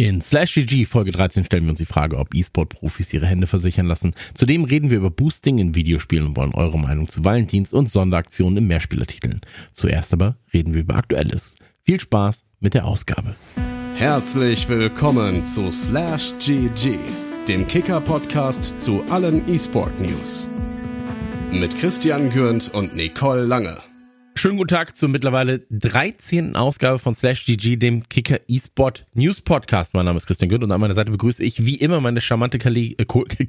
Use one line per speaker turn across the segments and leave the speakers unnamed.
In Slash GG Folge 13 stellen wir uns die Frage, ob E-Sport-Profis ihre Hände versichern lassen. Zudem reden wir über Boosting in Videospielen und wollen eure Meinung zu Valentins und Sonderaktionen im Mehrspielertiteln. Zuerst aber reden wir über Aktuelles. Viel Spaß mit der Ausgabe.
Herzlich willkommen zu Slash GG, dem Kicker-Podcast zu allen E-Sport-News. Mit Christian Gürnt und Nicole Lange.
Schönen guten Tag zur mittlerweile 13. Ausgabe von Slash GG, dem Kicker eSport News Podcast. Mein Name ist Christian Günd und an meiner Seite begrüße ich wie immer meine charmante Kale äh,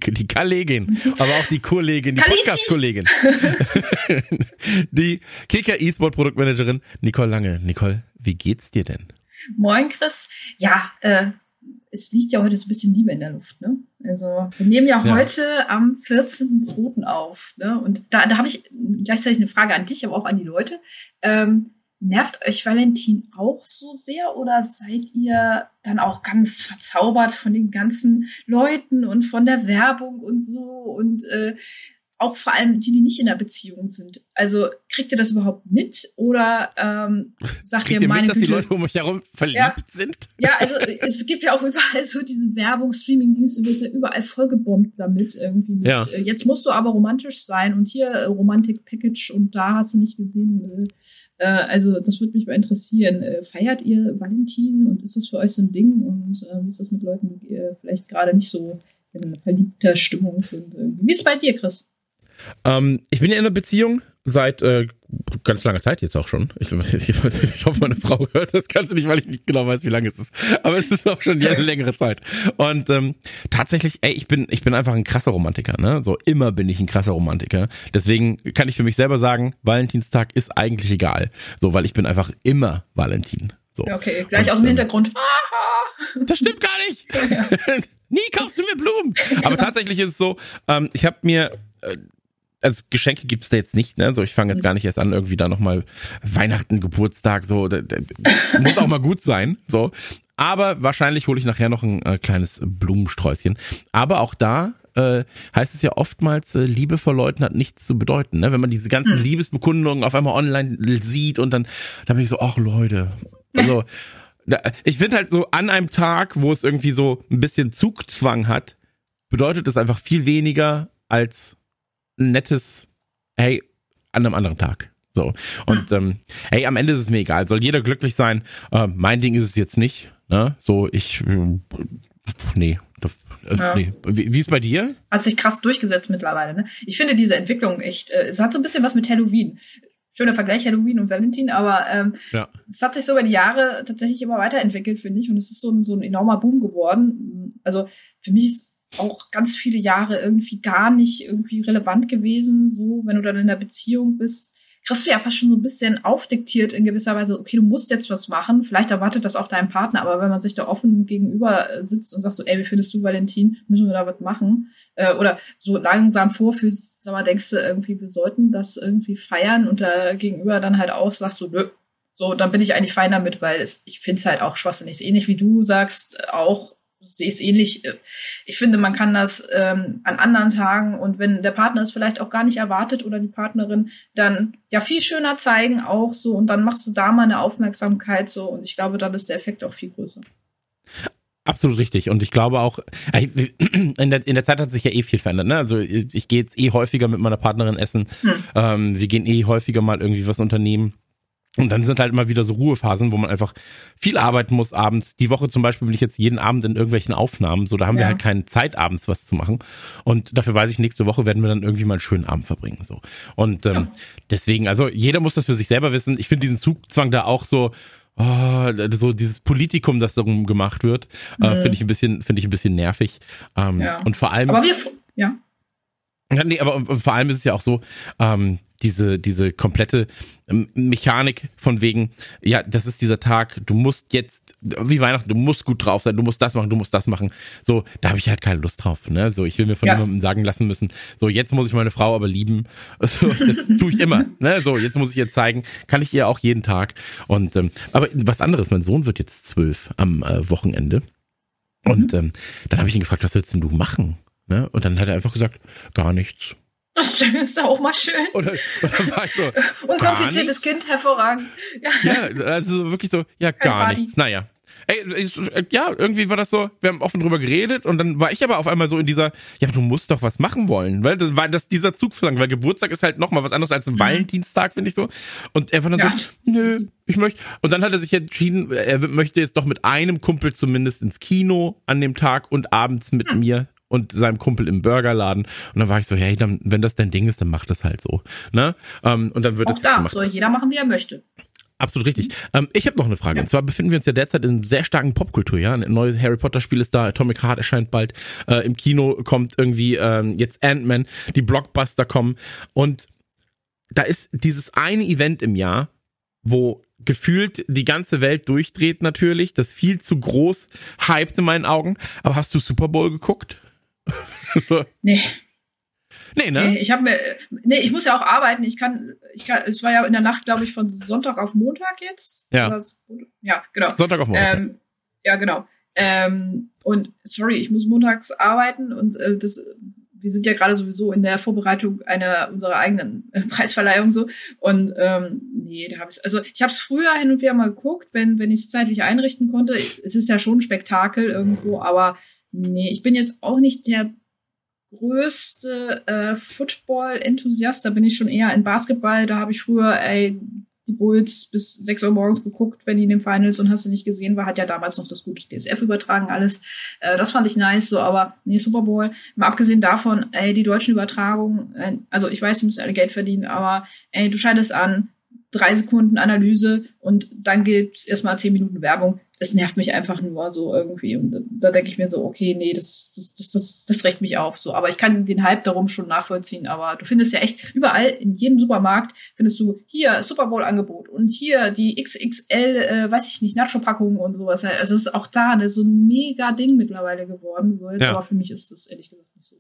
die Kollegin, aber auch die Kollegin, die Podcast-Kollegin. die Kicker eSport Produktmanagerin Nicole Lange. Nicole, wie geht's dir denn?
Moin, Chris. Ja, äh, es liegt ja heute so ein bisschen Liebe in der Luft, ne? Also wir nehmen ja, ja. heute am 14.02. auf, ne? Und da, da habe ich gleichzeitig eine Frage an dich, aber auch an die Leute. Ähm, nervt euch Valentin auch so sehr oder seid ihr dann auch ganz verzaubert von den ganzen Leuten und von der Werbung und so und äh, auch vor allem die, die nicht in der Beziehung sind. Also kriegt ihr das überhaupt mit oder ähm, sagt
kriegt
ihr, meine
mit,
Güte,
dass die Leute um euch herum verliebt
ja,
sind?
Ja, also es gibt ja auch überall so diese Werbung, Streaming-Dienste, du wirst ja überall vollgebombt damit irgendwie. Mit,
ja.
äh, jetzt musst du aber romantisch sein und hier äh, Romantik-Package und da hast du nicht gesehen. Äh, äh, also das würde mich mal interessieren. Äh, feiert ihr Valentin und ist das für euch so ein Ding und äh, wie ist das mit Leuten, die äh, vielleicht gerade nicht so in verliebter Stimmung sind? Irgendwie? Wie ist es bei dir, Chris?
Ähm, ich bin ja in einer Beziehung seit äh, ganz langer Zeit jetzt auch schon. Ich, ich, ich, hoffe, meine Frau hört das Ganze nicht, weil ich nicht genau weiß, wie lange es ist. Aber es ist auch schon eine längere Zeit. Und ähm, tatsächlich, ey, ich bin, ich bin einfach ein krasser Romantiker. Ne? So immer bin ich ein krasser Romantiker. Deswegen kann ich für mich selber sagen, Valentinstag ist eigentlich egal. So, weil ich bin einfach immer Valentin. So.
Ja, okay, gleich Und, aus dem ähm, Hintergrund.
das stimmt gar nicht. Ja. Nie kaufst du mir Blumen. Aber tatsächlich ist es so, ähm, ich habe mir äh, also Geschenke gibt es da jetzt nicht, ne? So, ich fange jetzt gar nicht erst an, irgendwie da nochmal Weihnachten, Geburtstag, so, da, da, muss auch mal gut sein, so. Aber wahrscheinlich hole ich nachher noch ein äh, kleines Blumensträußchen. Aber auch da äh, heißt es ja oftmals, äh, Liebe vor Leuten hat nichts zu bedeuten, ne? Wenn man diese ganzen hm. Liebesbekundungen auf einmal online sieht und dann, dann bin ich so, ach Leute, also ich finde halt so an einem Tag, wo es irgendwie so ein bisschen Zugzwang hat, bedeutet es einfach viel weniger als nettes, hey, an einem anderen Tag. So. Und hm. ähm, hey, am Ende ist es mir egal. Soll jeder glücklich sein? Äh, mein Ding ist es jetzt nicht. Ne? So, ich. Äh, nee. Äh, ja. nee. Wie, wie ist bei dir?
Hat sich krass durchgesetzt mittlerweile. Ne? Ich finde diese Entwicklung echt. Äh, es hat so ein bisschen was mit Halloween. Schöner Vergleich Halloween und Valentin, aber ähm, ja. es hat sich so über die Jahre tatsächlich immer weiterentwickelt, finde ich. Und es ist so ein, so ein enormer Boom geworden. Also für mich ist auch ganz viele Jahre irgendwie gar nicht irgendwie relevant gewesen. So, wenn du dann in der Beziehung bist, kriegst du ja fast schon so ein bisschen aufdiktiert in gewisser Weise, okay, du musst jetzt was machen. Vielleicht erwartet das auch dein Partner, aber wenn man sich da offen gegenüber sitzt und sagt so, ey, wie findest du Valentin? Müssen wir da was machen? Äh, oder so langsam vorfühlst, sag mal, denkst du irgendwie, wir sollten das irgendwie feiern und da gegenüber dann halt auch sagst so, nö, so, dann bin ich eigentlich fein damit, weil es, ich finde es halt auch schwachsinnig. Ähnlich wie du sagst, auch sehe es ähnlich. Ich finde, man kann das ähm, an anderen Tagen und wenn der Partner es vielleicht auch gar nicht erwartet oder die Partnerin, dann ja viel schöner zeigen auch so und dann machst du da mal eine Aufmerksamkeit so und ich glaube, dann ist der Effekt auch viel größer.
Absolut richtig. Und ich glaube auch, äh, in der, in der Zeit hat sich ja eh viel verändert. Ne? Also ich, ich gehe jetzt eh häufiger mit meiner Partnerin essen. Hm. Ähm, wir gehen eh häufiger mal irgendwie was unternehmen. Und dann sind halt immer wieder so Ruhephasen, wo man einfach viel arbeiten muss abends. Die Woche zum Beispiel bin ich jetzt jeden Abend in irgendwelchen Aufnahmen, so da haben ja. wir halt keine Zeit abends was zu machen. Und dafür weiß ich, nächste Woche werden wir dann irgendwie mal einen schönen Abend verbringen. So. Und ähm, ja. deswegen, also jeder muss das für sich selber wissen. Ich finde diesen Zugzwang da auch so, oh, so dieses Politikum, das darum gemacht wird, äh, mhm. äh, finde ich ein bisschen, finde ich ein bisschen nervig. Ähm, ja. Und vor allem.
Aber wir, ja.
Ja, nee, aber vor allem ist es ja auch so, ähm, diese, diese komplette ähm, Mechanik von wegen, ja, das ist dieser Tag, du musst jetzt, wie Weihnachten, du musst gut drauf sein, du musst das machen, du musst das machen. So, da habe ich halt keine Lust drauf. Ne? So, ich will mir von ja. jemandem sagen lassen müssen, so, jetzt muss ich meine Frau aber lieben. So, das tue ich immer. Ne? So, jetzt muss ich ihr zeigen, kann ich ihr auch jeden Tag. Und ähm, aber was anderes, mein Sohn wird jetzt zwölf am äh, Wochenende. Und mhm. ähm, dann habe ich ihn gefragt, was willst denn du machen? Ne? Und dann hat er einfach gesagt, gar nichts.
Das ist auch mal schön.
Oder, oder war ich so,
Unkompliziertes Kind, hervorragend.
Ja. ja, also wirklich so, ja, Kein gar Party. nichts. Naja. Ey, ja, irgendwie war das so, wir haben offen drüber geredet und dann war ich aber auf einmal so in dieser, ja, du musst doch was machen wollen, weil das war das dieser Zug verlangt, weil Geburtstag ist halt nochmal was anderes als ein mhm. Valentinstag, finde ich so. Und er war dann ja. so, nö, ich möchte. Und dann hat er sich entschieden, er möchte jetzt doch mit einem Kumpel zumindest ins Kino an dem Tag und abends mit mhm. mir und seinem Kumpel im Burgerladen. Und dann war ich so, hey, dann, wenn das dein Ding ist, dann mach das halt so. Ne? Ähm, und dann wird es
da soll jeder machen, wie er möchte.
Absolut richtig. Ähm, ich habe noch eine Frage. Ja. Und zwar befinden wir uns ja derzeit in sehr starken Popkultur. Ja, ein neues Harry Potter Spiel ist da. Atomic Heart erscheint bald. Äh, Im Kino kommt irgendwie ähm, jetzt Ant-Man. Die Blockbuster kommen und da ist dieses eine Event im Jahr, wo gefühlt die ganze Welt durchdreht natürlich. Das viel zu groß hyped in meinen Augen. Aber hast du Super Bowl geguckt?
so. Nee. Nee, ne? Nee, ich habe mir, nee, ich muss ja auch arbeiten. Ich kann, ich kann, es war ja in der Nacht, glaube ich, von Sonntag auf Montag jetzt.
Ja.
Ja, genau.
Sonntag auf Montag.
Ähm, ja, genau. Ähm, und sorry, ich muss montags arbeiten und äh, das, wir sind ja gerade sowieso in der Vorbereitung einer unserer eigenen äh, Preisverleihung so. Und ähm, nee, da habe ich also ich habe es früher hin und wieder mal geguckt, wenn wenn ich es zeitlich einrichten konnte. Es ist ja schon ein Spektakel irgendwo, aber nee, ich bin jetzt auch nicht der größte äh, Football-Enthusiast. Da bin ich schon eher in Basketball. Da habe ich früher ey, die Bulls bis 6 Uhr morgens geguckt, wenn die in den Finals und hast du nicht gesehen war, hat ja damals noch das gute DSF übertragen, alles. Äh, das fand ich nice, so, aber nee, Super Bowl. Mal abgesehen davon, ey, die deutschen Übertragungen, äh, also ich weiß, die müssen alle Geld verdienen, aber ey, du schaltest an, drei Sekunden Analyse und dann gibt's erstmal zehn Minuten Werbung. Es nervt mich einfach nur so irgendwie. Und da, da denke ich mir so, okay, nee, das, das, das, das, das regt mich auf. So, aber ich kann den Hype darum schon nachvollziehen. Aber du findest ja echt überall in jedem Supermarkt findest du hier Super Bowl Angebot und hier die XXL, äh, weiß ich nicht, Nacho-Packungen und sowas. Also es ist auch da ne, so ein mega Ding mittlerweile geworden. So, jetzt, ja. Aber für mich ist das ehrlich gesagt nicht so.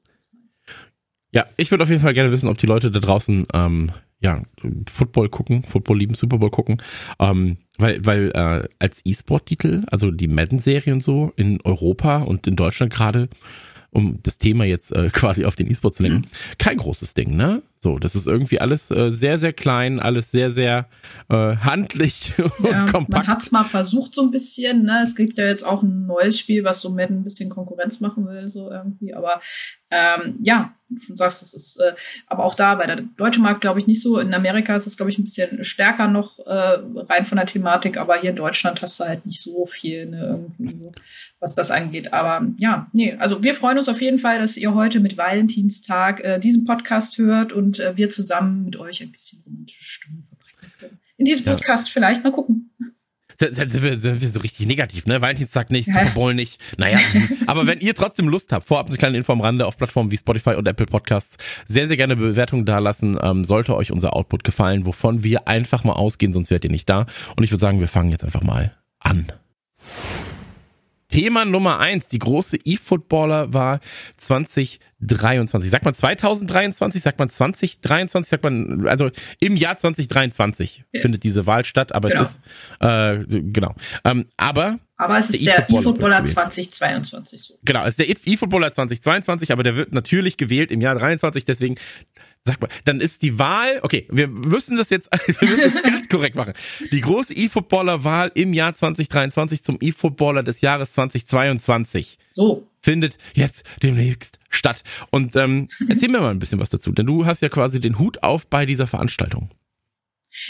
Ja, ich würde auf jeden Fall gerne wissen, ob die Leute da draußen ähm, ja, Football gucken, Football lieben, Super Bowl gucken. Ähm, weil, weil äh, als E-Sport-Titel, also die Madden-Serie und so in Europa und in Deutschland gerade, um das Thema jetzt äh, quasi auf den E-Sport zu lenken, mhm. kein großes Ding, ne? So, das ist irgendwie alles äh, sehr, sehr klein, alles sehr, sehr äh, handlich und ja, kompakt.
Man hat es mal versucht so ein bisschen, ne? Es gibt ja jetzt auch ein neues Spiel, was so Madden ein bisschen Konkurrenz machen will, so irgendwie. Aber ähm, ja, du schon sagst, das ist äh, aber auch da bei der deutschen Markt, glaube ich, nicht so. In Amerika ist das, glaube ich, ein bisschen stärker noch äh, rein von der Thematik, aber hier in Deutschland hast du halt nicht so viel, ne, irgendwie, was das angeht. Aber ja, nee, also wir freuen uns auf jeden Fall, dass ihr heute mit Valentinstag äh, diesen Podcast hört und äh, wir zusammen mit euch ein bisschen romantische Stimmung verbringen können. In diesem Podcast ja. vielleicht mal gucken
sind wir, sind wir so richtig negativ, ne? Valentinstag nicht, Super Bowl nicht. Naja, aber wenn ihr trotzdem Lust habt, vorab eine kleine Info am Rande auf Plattformen wie Spotify und Apple Podcasts, sehr, sehr gerne Bewertungen dalassen. Ähm, sollte euch unser Output gefallen, wovon wir einfach mal ausgehen, sonst werdet ihr nicht da. Und ich würde sagen, wir fangen jetzt einfach mal an. Thema Nummer eins, die große E-Footballer war 2023. Sagt man 2023, sagt man 2023, sagt man, also im Jahr 2023 ja. findet diese Wahl statt, aber genau. es ist, äh, genau. Ähm, aber
aber es ist der E-Footballer e 2022 so.
Genau, es ist der E-Footballer 2022, aber der wird natürlich gewählt im Jahr 23, deswegen Sag mal, dann ist die Wahl, okay, wir müssen das jetzt, wir müssen das ganz korrekt machen. Die große E-Footballer-Wahl im Jahr 2023 zum E-Footballer des Jahres 2022.
So.
Findet jetzt demnächst statt. Und ähm, erzähl mir mal ein bisschen was dazu, denn du hast ja quasi den Hut auf bei dieser Veranstaltung.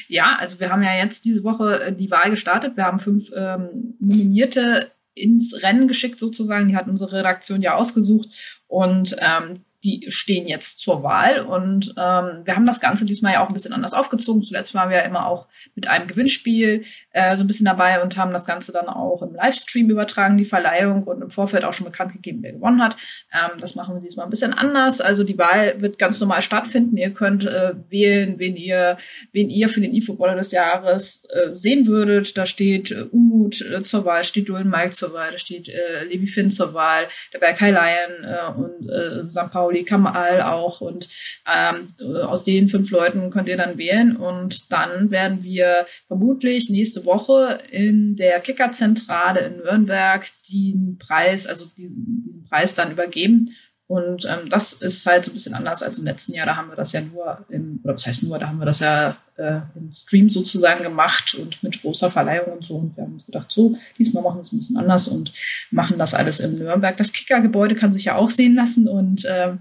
Ja, also wir haben ja jetzt diese Woche äh, die Wahl gestartet. Wir haben fünf ähm, Nominierte ins Rennen geschickt sozusagen. Die hat unsere Redaktion ja ausgesucht. Und ähm, die stehen jetzt zur Wahl. Und ähm, wir haben das Ganze diesmal ja auch ein bisschen anders aufgezogen. Zuletzt waren wir ja immer auch mit einem Gewinnspiel äh, so ein bisschen dabei und haben das Ganze dann auch im Livestream übertragen, die Verleihung und im Vorfeld auch schon bekannt gegeben, wer gewonnen hat. Ähm, das machen wir diesmal ein bisschen anders. Also die Wahl wird ganz normal stattfinden. Ihr könnt äh, wählen, wen ihr, wen ihr für den E-Footballer des Jahres äh, sehen würdet. Da steht äh, Umut äh, zur Wahl, steht Dulan Mike zur Wahl, da steht äh, Levi Finn zur Wahl, da wäre Kai Lyon äh, und äh, St. Pauli, Kamal auch. Und ähm, aus den fünf Leuten könnt ihr dann wählen. Und dann werden wir vermutlich nächste Woche in der Kickerzentrale in Nürnberg den Preis, also diesen, diesen Preis dann übergeben. Und ähm, das ist halt so ein bisschen anders als im letzten Jahr. Da haben wir das ja nur im, oder was heißt nur, da haben wir das ja äh, im Stream sozusagen gemacht und mit großer Verleihung und so. Und wir haben uns gedacht, so, diesmal machen wir es ein bisschen anders und machen das alles in Nürnberg. Das Kicker-Gebäude kann sich ja auch sehen lassen und äh,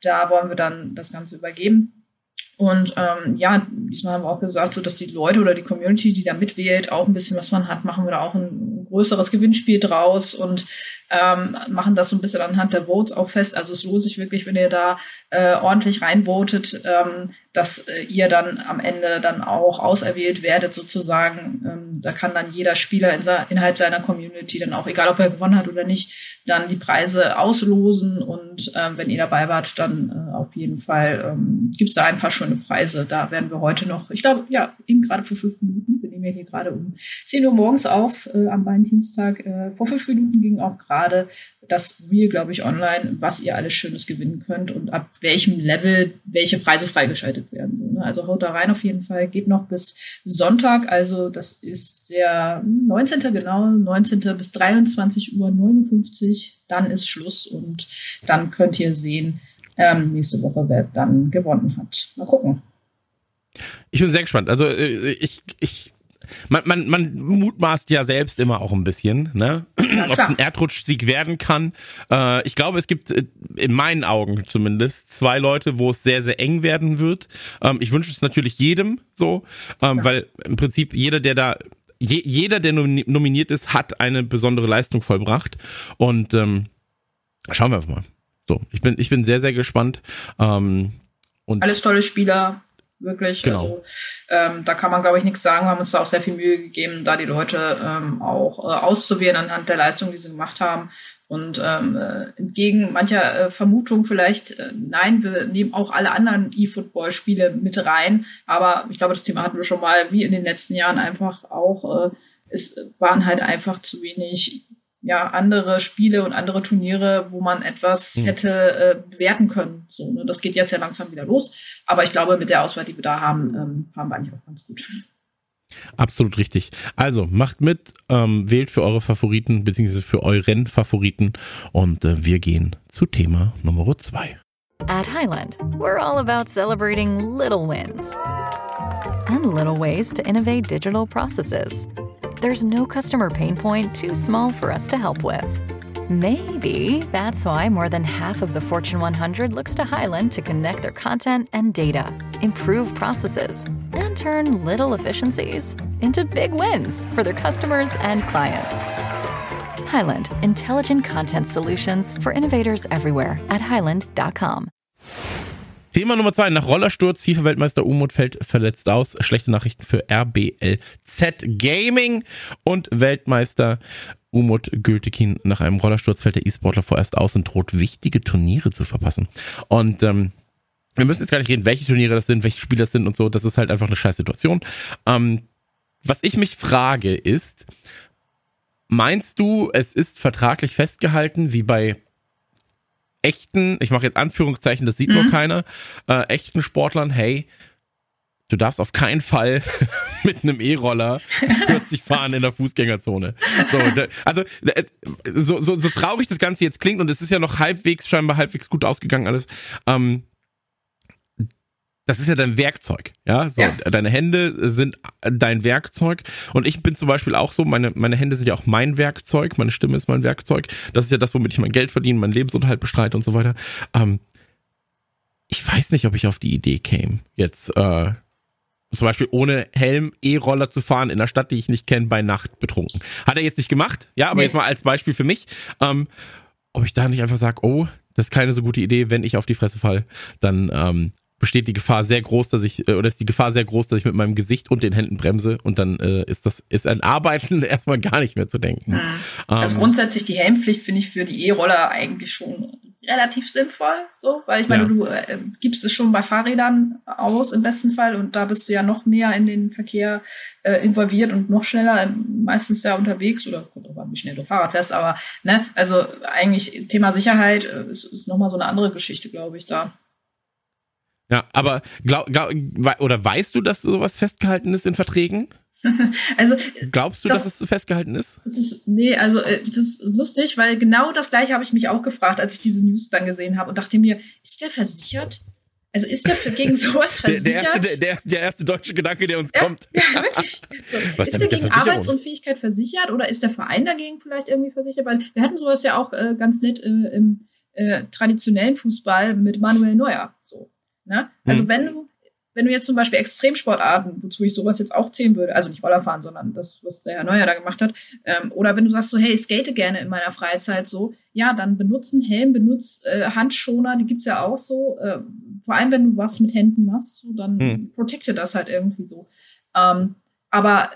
da wollen wir dann das Ganze übergeben. Und ähm, ja, diesmal haben wir auch gesagt, so dass die Leute oder die Community, die da mitwählt, auch ein bisschen was man hat, machen wir da auch ein größeres Gewinnspiel draus und ähm, machen das so ein bisschen anhand der Votes auch fest. Also es lohnt sich wirklich, wenn ihr da äh, ordentlich reinvotet, ähm, dass äh, ihr dann am Ende dann auch auserwählt werdet sozusagen. Ähm, da kann dann jeder Spieler in innerhalb seiner Community dann auch, egal ob er gewonnen hat oder nicht, dann die Preise auslosen und ähm, wenn ihr dabei wart, dann äh, auf jeden Fall ähm, gibt es da ein paar schöne Preise. Da werden wir heute noch, ich glaube, ja, eben gerade vor fünf Minuten, wir nehmen ja hier gerade um 10 Uhr morgens auf äh, am Valentinstag, äh, vor fünf Minuten ging auch gerade das Reel, glaube ich, online, was ihr alles Schönes gewinnen könnt und ab welchem Level welche Preise freigeschaltet werden. So, ne? Also haut da rein auf jeden Fall. Geht noch bis Sonntag, also das ist der 19. genau, 19. bis 23 Uhr 59. Dann ist Schluss und dann könnt ihr sehen, ähm, nächste Woche, wer dann gewonnen hat. Mal gucken.
Ich bin sehr gespannt. Also äh, ich, ich man, man, man mutmaßt ja selbst immer auch ein bisschen, ne? Ja, Ob es ein Erdrutschsieg werden kann. Äh, ich glaube, es gibt äh, in meinen Augen zumindest zwei Leute, wo es sehr, sehr eng werden wird. Ähm, ich wünsche es natürlich jedem so, ähm, ja. weil im Prinzip jeder, der da je, jeder, der nominiert ist, hat eine besondere Leistung vollbracht. Und ähm, schauen wir mal. So, ich bin, ich bin sehr, sehr gespannt. Ähm,
und Alles tolle Spieler, wirklich. Genau. Also, ähm, da kann man, glaube ich, nichts sagen. Wir haben uns da auch sehr viel Mühe gegeben, da die Leute ähm, auch äh, auszuwählen anhand der Leistung, die sie gemacht haben. Und ähm, äh, entgegen mancher äh, Vermutung vielleicht, äh, nein, wir nehmen auch alle anderen E-Football-Spiele mit rein. Aber ich glaube, das Thema hatten wir schon mal, wie in den letzten Jahren einfach auch. Äh, es waren halt einfach zu wenig ja, andere Spiele und andere Turniere, wo man etwas hm. hätte äh, bewerten können. So, ne? Das geht jetzt ja langsam wieder los. Aber ich glaube, mit der Auswahl, die wir da haben, ähm, fahren wir eigentlich auch ganz gut.
Absolut richtig. Also macht mit, ähm, wählt für eure Favoriten beziehungsweise für euren Favoriten und äh, wir gehen zu Thema Nummer zwei.
At Highland, we're all about celebrating little wins and little ways to innovate digital processes. There's no customer pain point too small for us to help with. Maybe that's why more than half of the Fortune 100 looks to Highland to connect their content and data, improve processes, and turn little efficiencies into big wins for their customers and clients. Highland, intelligent content solutions for innovators everywhere at highland.com.
Thema Nummer zwei. Nach Rollersturz, FIFA-Weltmeister Umut fällt verletzt aus. Schlechte Nachrichten für RBLZ Gaming und Weltmeister Umut Gültekin. Nach einem Rollersturz fällt der E-Sportler vorerst aus und droht wichtige Turniere zu verpassen. Und ähm, wir müssen jetzt gar nicht reden, welche Turniere das sind, welche Spiele das sind und so. Das ist halt einfach eine scheiß Situation. Ähm, was ich mich frage ist, meinst du, es ist vertraglich festgehalten, wie bei echten, ich mache jetzt Anführungszeichen, das sieht mhm. nur keiner, äh, echten Sportlern, hey, du darfst auf keinen Fall mit einem E-Roller 40 fahren in der Fußgängerzone. So, also so, so, so traurig das Ganze jetzt klingt und es ist ja noch halbwegs, scheinbar halbwegs gut ausgegangen alles. Ähm, das ist ja dein Werkzeug, ja. So, ja. deine Hände sind dein Werkzeug. Und ich bin zum Beispiel auch so, meine, meine Hände sind ja auch mein Werkzeug, meine Stimme ist mein Werkzeug. Das ist ja das, womit ich mein Geld verdiene, meinen Lebensunterhalt bestreite und so weiter. Ähm, ich weiß nicht, ob ich auf die Idee käme, jetzt äh, zum Beispiel ohne Helm E-Roller zu fahren in einer Stadt, die ich nicht kenne, bei Nacht betrunken. Hat er jetzt nicht gemacht, ja, aber nee. jetzt mal als Beispiel für mich. Ähm, ob ich da nicht einfach sage, oh, das ist keine so gute Idee, wenn ich auf die Fresse fall, dann ähm, besteht die Gefahr sehr groß, dass ich, äh, oder ist die Gefahr sehr groß, dass ich mit meinem Gesicht und den Händen bremse und dann äh, ist das, ist ein Arbeiten erstmal gar nicht mehr zu denken. Mhm.
Also ähm, grundsätzlich die Helmpflicht finde ich für die E-Roller eigentlich schon relativ sinnvoll, so, weil ich meine, ja. du äh, gibst es schon bei Fahrrädern aus im besten Fall und da bist du ja noch mehr in den Verkehr äh, involviert und noch schneller, meistens ja unterwegs oder kommt auch an, wie schnell du Fahrrad fährst, aber ne, also eigentlich Thema Sicherheit äh, ist, ist nochmal so eine andere Geschichte, glaube ich, da.
Ja, aber glaub, glaub, oder weißt du, dass sowas festgehalten ist in Verträgen?
also
glaubst du, das, dass es festgehalten ist?
Das ist nee, also äh, das ist lustig, weil genau das gleiche habe ich mich auch gefragt, als ich diese News dann gesehen habe und dachte mir, ist der versichert? Also ist der gegen sowas versichert?
Der, der, erste, der, der, erste deutsche Gedanke, der uns
ja,
kommt.
Ja, wirklich. So. ist der gegen Arbeitsunfähigkeit versichert oder ist der Verein dagegen vielleicht irgendwie versichert? Weil wir hatten sowas ja auch äh, ganz nett äh, im äh, traditionellen Fußball mit Manuel Neuer. So. Ne? Also hm. wenn du, wenn du jetzt zum Beispiel Extremsportarten, wozu ich sowas jetzt auch zählen würde, also nicht Rollerfahren, sondern das, was der Herr Neuer da gemacht hat, ähm, oder wenn du sagst so, hey, ich skate gerne in meiner Freizeit so, ja, dann benutzt einen Helm, benutzt äh, Handschoner, die gibt's ja auch so. Äh, vor allem, wenn du was mit Händen machst, so, dann hm. protecte das halt irgendwie so. Ähm, aber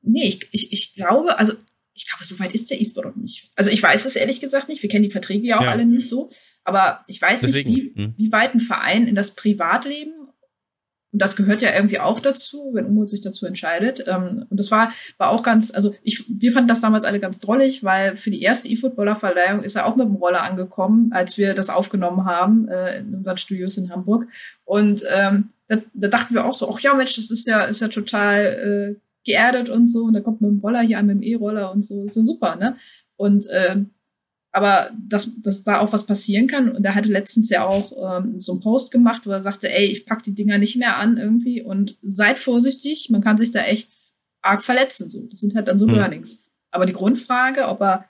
nee, ich, ich, ich glaube, also ich glaube, so weit ist der E-Sport noch nicht. Also ich weiß es ehrlich gesagt nicht. Wir kennen die Verträge ja auch ja. alle nicht so. Aber ich weiß Deswegen. nicht, wie, hm. wie weit ein Verein in das Privatleben, und das gehört ja irgendwie auch dazu, wenn Umut sich dazu entscheidet. Ähm, und das war, war auch ganz, also ich, wir fanden das damals alle ganz drollig, weil für die erste E-Footballer-Verleihung ist er auch mit dem Roller angekommen, als wir das aufgenommen haben äh, in unseren Studios in Hamburg. Und ähm, da, da dachten wir auch so, ach ja, Mensch, das ist ja, ist ja total äh, geerdet und so. Und da kommt mit dem Roller hier an, mit dem E-Roller und so, ist ja super, ne? Und ähm, aber dass, dass da auch was passieren kann. Und er hatte letztens ja auch ähm, so einen Post gemacht, wo er sagte, ey, ich pack die Dinger nicht mehr an irgendwie und seid vorsichtig, man kann sich da echt arg verletzen. So. Das sind halt dann so mhm. Learnings. Aber die Grundfrage, ob er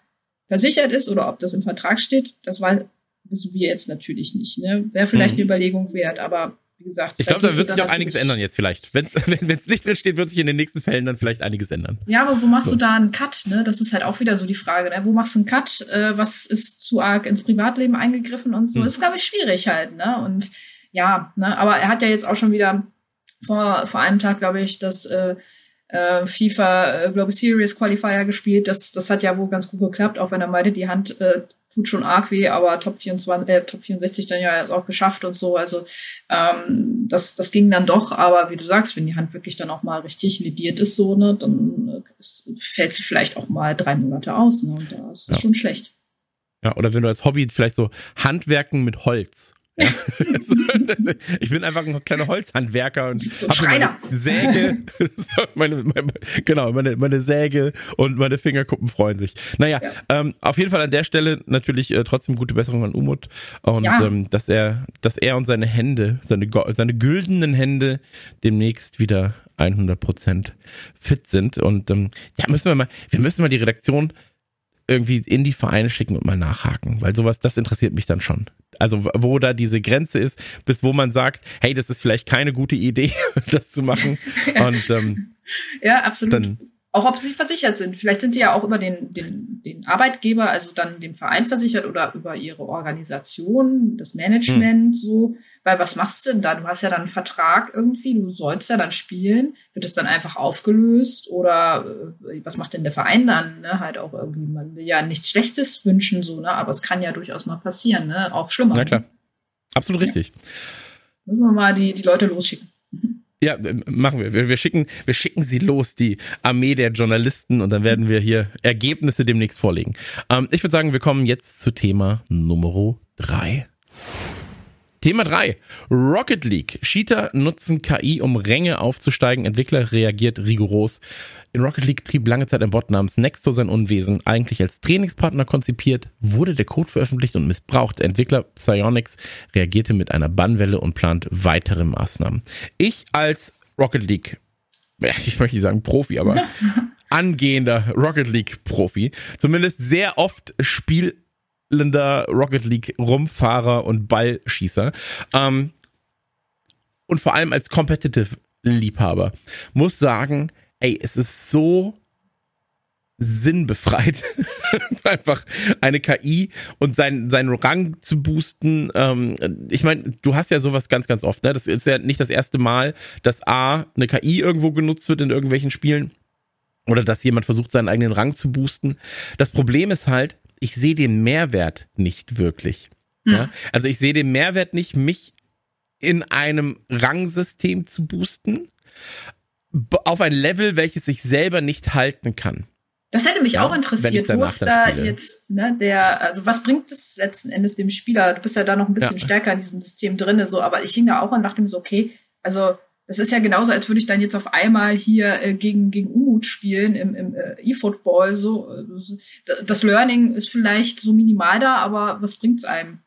versichert ist oder ob das im Vertrag steht, das war, wissen wir jetzt natürlich nicht. Ne? Wäre vielleicht mhm. eine Überlegung wert, aber wie gesagt.
Ich glaube, da wird sich auch einiges ändern jetzt vielleicht. Wenn's, wenn es nicht drin steht, wird sich in den nächsten Fällen dann vielleicht einiges ändern.
Ja, aber wo machst so. du da einen Cut? Ne? Das ist halt auch wieder so die Frage. Ne? Wo machst du einen Cut? Äh, was ist zu arg ins Privatleben eingegriffen und so? Hm. Ist, glaube ich, schwierig halt. Ne? Und ja, ne? aber er hat ja jetzt auch schon wieder vor, vor einem Tag, glaube ich, das äh, äh, FIFA äh, Global Series Qualifier gespielt. Das, das hat ja wohl ganz gut geklappt, auch wenn er meinte, die Hand äh, tut schon arg weh, aber Top 24, äh, Top 64 dann ja auch geschafft und so. Also ähm, das, das ging dann doch, aber wie du sagst, wenn die Hand wirklich dann auch mal richtig lediert ist, so, ne, dann äh, fällt sie vielleicht auch mal drei Monate aus, ne? Und das ist ja. schon schlecht.
Ja, oder wenn du als Hobby vielleicht so Handwerken mit Holz ja. ich bin einfach ein kleiner Holzhandwerker und
so habe meine
Säge, meine, meine, genau, meine, meine Säge und meine Fingerkuppen freuen sich. Naja, ja. ähm, auf jeden Fall an der Stelle natürlich äh, trotzdem gute Besserung an Umut und ja. ähm, dass er, dass er und seine Hände, seine, seine güldenen Hände demnächst wieder 100% fit sind und ähm, ja, müssen wir mal, wir müssen mal die Redaktion irgendwie in die Vereine schicken und mal nachhaken, weil sowas, das interessiert mich dann schon. Also wo da diese Grenze ist, bis wo man sagt, hey, das ist vielleicht keine gute Idee, das zu machen. Und ähm,
ja, absolut. Dann, auch ob sie versichert sind. Vielleicht sind die ja auch über den, den, den Arbeitgeber, also dann den Verein versichert oder über ihre Organisation, das Management, hm. so. Weil was machst du denn da? Du hast ja dann einen Vertrag irgendwie, du sollst ja dann spielen. Wird es dann einfach aufgelöst oder äh, was macht denn der Verein dann? Ne? Halt auch irgendwie, man will ja nichts Schlechtes wünschen, so, ne? Aber es kann ja durchaus mal passieren, ne? Auch schlimmer.
Na klar. Absolut richtig. Ja.
Müssen wir mal die, die Leute losschicken.
Ja, machen wir. wir. Wir schicken, wir schicken sie los, die Armee der Journalisten, und dann werden wir hier Ergebnisse demnächst vorlegen. Ähm, ich würde sagen, wir kommen jetzt zu Thema Nummer drei. Thema 3. Rocket League. Cheater nutzen KI, um Ränge aufzusteigen. Entwickler reagiert rigoros. In Rocket League trieb lange Zeit ein Bot namens Nexto sein Unwesen. Eigentlich als Trainingspartner konzipiert, wurde der Code veröffentlicht und missbraucht. Entwickler Psyonix reagierte mit einer Bannwelle und plant weitere Maßnahmen. Ich als Rocket League, ich möchte nicht sagen Profi, aber angehender Rocket League Profi, zumindest sehr oft Spiel wandelnder Rocket League Rumfahrer und Ballschießer. Ähm, und vor allem als Competitive Liebhaber muss sagen, ey, es ist so sinnbefreit. einfach eine KI und sein, seinen Rang zu boosten. Ähm, ich meine, du hast ja sowas ganz, ganz oft. Ne? Das ist ja nicht das erste Mal, dass A, eine KI irgendwo genutzt wird in irgendwelchen Spielen oder dass jemand versucht, seinen eigenen Rang zu boosten. Das Problem ist halt, ich sehe den Mehrwert nicht wirklich. Mhm. Ja? Also ich sehe den Mehrwert nicht, mich in einem Rangsystem zu boosten auf ein Level, welches ich selber nicht halten kann.
Das hätte mich ja, auch interessiert, wo ist da spiele. jetzt, ne, der, also was bringt es letzten Endes dem Spieler? Du bist ja da noch ein bisschen ja. stärker in diesem System drin, so, aber ich hing da auch und dachte mir so, okay, also das ist ja genauso, als würde ich dann jetzt auf einmal hier äh, gegen, gegen Umut spielen im, im äh, E-Football. So, äh, das Learning ist vielleicht so minimal da, aber was bringt's einem?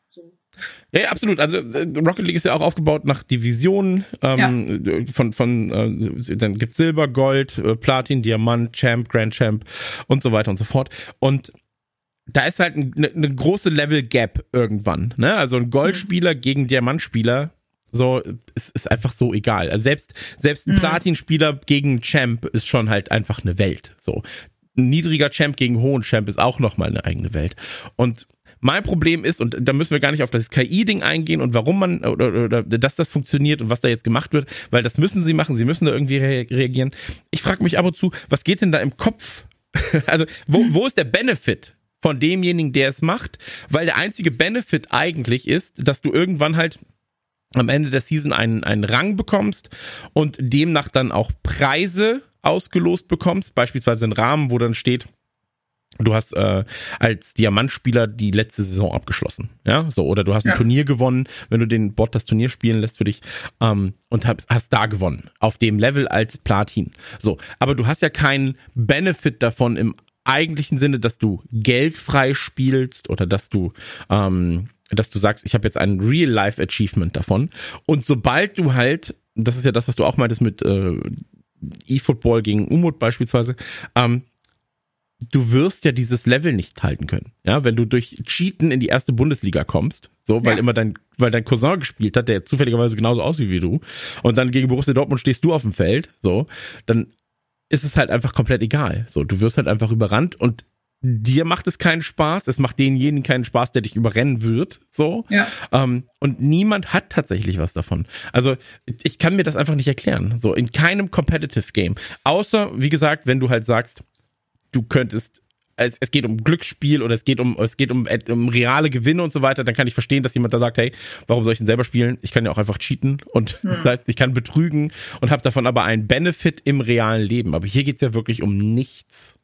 Ja, ja, absolut. Also äh, Rocket League ist ja auch aufgebaut nach Divisionen. Ähm, ja. Von, von äh, dann gibt's Silber, Gold, äh, Platin, Diamant, Champ, Grand Champ und so weiter und so fort. Und da ist halt eine, eine große Level Gap irgendwann. Ne? Also ein Goldspieler mhm. gegen Diamantspieler, so ist, ist einfach so egal. Also selbst selbst ein mhm. Platinspieler gegen Champ ist schon halt einfach eine Welt. So ein niedriger Champ gegen hohen Champ ist auch noch mal eine eigene Welt. Und mein Problem ist, und da müssen wir gar nicht auf das KI-Ding eingehen und warum man, oder, oder, dass das funktioniert und was da jetzt gemacht wird, weil das müssen sie machen, sie müssen da irgendwie re reagieren. Ich frage mich ab und zu, was geht denn da im Kopf? also, wo, wo ist der Benefit? von demjenigen, der es macht, weil der einzige Benefit eigentlich ist, dass du irgendwann halt am Ende der Season einen, einen Rang bekommst und demnach dann auch Preise ausgelost bekommst, beispielsweise einen Rahmen, wo dann steht, du hast äh, als Diamantspieler die letzte Saison abgeschlossen, ja, so oder du hast ein ja. Turnier gewonnen, wenn du den Bot das Turnier spielen lässt für dich ähm, und hast, hast da gewonnen auf dem Level als Platin, so, aber du hast ja keinen Benefit davon im eigentlichen Sinne, dass du geldfrei spielst oder dass du ähm, dass du sagst, ich habe jetzt ein Real-Life-Achievement davon. Und sobald du halt, das ist ja das, was du auch meintest mit äh, E-Football gegen Umut beispielsweise, ähm, du wirst ja dieses Level nicht halten können. Ja, wenn du durch Cheaten in die erste Bundesliga kommst, so, weil ja. immer dein, weil dein Cousin gespielt hat, der zufälligerweise genauso aussieht wie du, und dann gegen Borussia Dortmund stehst du auf dem Feld, so, dann ist es halt einfach komplett egal. So, du wirst halt einfach überrannt und dir macht es keinen Spaß, es macht denjenigen keinen Spaß, der dich überrennen wird, so. Ja. Ähm, und niemand hat tatsächlich was davon. Also ich kann mir das einfach nicht erklären, so in keinem Competitive Game. Außer, wie gesagt, wenn du halt sagst, du könntest es, es geht um Glücksspiel oder es geht um es geht um, um reale Gewinne und so weiter, dann kann ich verstehen, dass jemand da sagt, hey, warum soll ich denn selber spielen? Ich kann ja auch einfach cheaten und hm. das heißt, ich kann betrügen und habe davon aber einen Benefit im realen Leben. Aber hier geht's ja wirklich um nichts.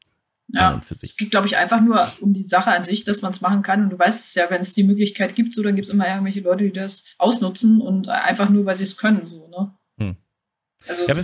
Ja, es geht, glaube ich, einfach nur um die Sache an sich, dass man es machen kann. Und du weißt es ja, wenn es die Möglichkeit gibt, so dann gibt es immer irgendwelche Leute, die das ausnutzen und einfach nur, weil sie es können, so, ne? Hm. Also ja,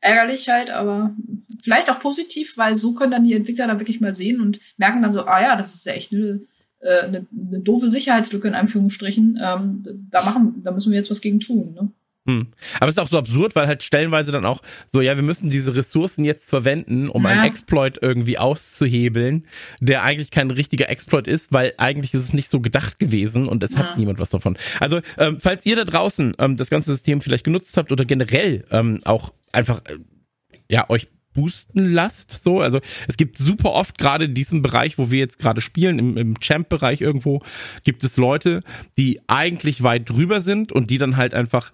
ärgerlich halt, aber vielleicht auch positiv, weil so können dann die Entwickler dann wirklich mal sehen und merken dann so, ah ja, das ist ja echt eine, äh, eine, eine doofe Sicherheitslücke in Anführungsstrichen. Ähm, da machen, da müssen wir jetzt was gegen tun. Ne?
Hm. Aber es ist auch so absurd, weil halt stellenweise dann auch so, ja, wir müssen diese Ressourcen jetzt verwenden, um ja. einen Exploit irgendwie auszuhebeln, der eigentlich kein richtiger Exploit ist, weil eigentlich ist es nicht so gedacht gewesen und es ja. hat niemand was davon. Also, ähm, falls ihr da draußen ähm, das ganze System vielleicht genutzt habt oder generell ähm, auch einfach, äh, ja, euch boosten lasst. So, also es gibt super oft gerade in diesem Bereich, wo wir jetzt gerade spielen, im, im Champ-Bereich irgendwo, gibt es Leute, die eigentlich weit drüber sind und die dann halt einfach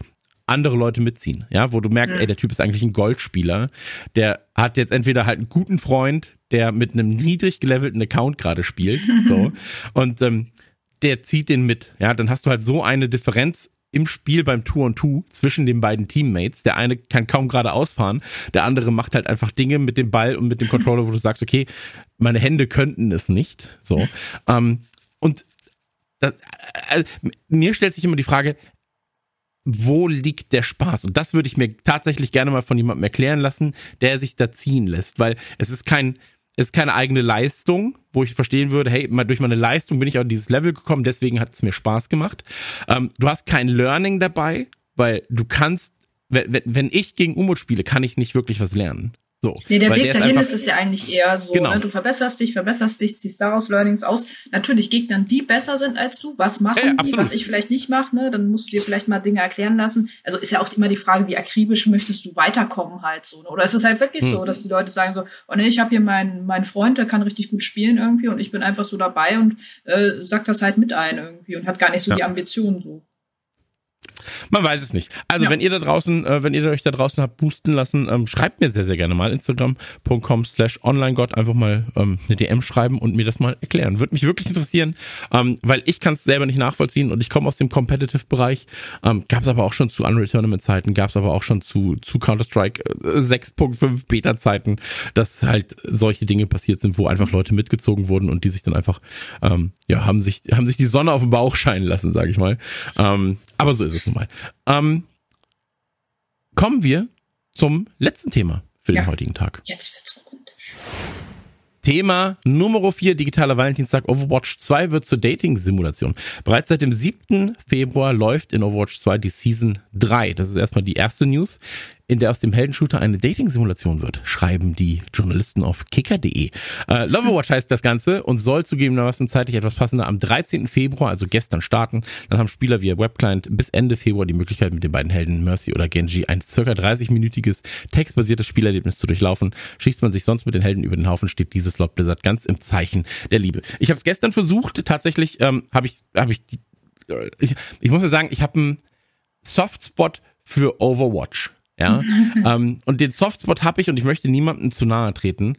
andere Leute mitziehen, ja, wo du merkst, ja. ey, der Typ ist eigentlich ein Goldspieler, der hat jetzt entweder halt einen guten Freund, der mit einem niedrig gelevelten Account gerade spielt, so, und ähm, der zieht den mit, ja, dann hast du halt so eine Differenz im Spiel beim Two on Two zwischen den beiden Teammates. Der eine kann kaum gerade ausfahren, der andere macht halt einfach Dinge mit dem Ball und mit dem Controller, wo du sagst, okay, meine Hände könnten es nicht, so, ähm, und das, also, mir stellt sich immer die Frage, wo liegt der Spaß? Und das würde ich mir tatsächlich gerne mal von jemandem erklären lassen, der sich da ziehen lässt, weil es ist kein, es ist keine eigene Leistung, wo ich verstehen würde, hey, mal durch meine Leistung bin ich auf dieses Level gekommen, deswegen hat es mir Spaß gemacht. Ähm, du hast kein Learning dabei, weil du kannst, wenn, ich gegen Umut spiele, kann ich nicht wirklich was lernen. So.
Nee, der Weg der dahin ist es ja eigentlich eher so, genau. ne? du verbesserst dich, verbesserst dich, ziehst daraus Learnings aus. Natürlich Gegnern, die besser sind als du, was machen ja, die, was ich vielleicht nicht mache, ne? dann musst du dir vielleicht mal Dinge erklären lassen. Also ist ja auch immer die Frage, wie akribisch möchtest du weiterkommen halt so. Ne? Oder ist es halt wirklich hm. so, dass die Leute sagen so, oh nee, ich habe hier meinen mein Freund, der kann richtig gut spielen irgendwie und ich bin einfach so dabei und äh, sagt das halt mit ein irgendwie und hat gar nicht so ja. die Ambitionen so.
Man weiß es nicht. Also, ja. wenn ihr da draußen, äh, wenn ihr euch da draußen habt boosten lassen, ähm, schreibt mir sehr, sehr gerne mal Instagram.com slash onlinegott einfach mal ähm, eine DM schreiben und mir das mal erklären. Würde mich wirklich interessieren, ähm, weil ich kann es selber nicht nachvollziehen und ich komme aus dem Competitive-Bereich. Ähm, gab es aber auch schon zu Unreal Tournament-Zeiten, gab es aber auch schon zu, zu Counter-Strike äh, 6.5 Beta-Zeiten, dass halt solche Dinge passiert sind, wo einfach Leute mitgezogen wurden und die sich dann einfach, ähm, ja, haben sich, haben sich die Sonne auf den Bauch scheinen lassen, sage ich mal. Ähm, aber so ist es nun mal. Ähm, kommen wir zum letzten Thema für den heutigen Tag.
Jetzt wird's romantisch.
Thema Nummer 4, digitaler Valentinstag. Overwatch 2 wird zur Dating-Simulation. Bereits seit dem 7. Februar läuft in Overwatch 2 die Season 3. Das ist erstmal die erste News in der aus dem Heldenshooter eine Dating-Simulation wird, schreiben die Journalisten auf kicker.de. Äh, Loverwatch heißt das Ganze und soll zugegebenermaßen zeitlich etwas passender am 13. Februar, also gestern, starten. Dann haben Spieler via Webclient bis Ende Februar die Möglichkeit, mit den beiden Helden Mercy oder Genji ein circa 30-minütiges textbasiertes Spielerlebnis zu durchlaufen. Schießt man sich sonst mit den Helden über den Haufen, steht dieses Lot Blizzard ganz im Zeichen der Liebe. Ich habe es gestern versucht, tatsächlich ähm, habe ich, hab ich, äh, ich, ich muss ja sagen, ich habe einen Softspot für Overwatch. Ja. ähm, und den Softspot habe ich und ich möchte niemandem zu nahe treten,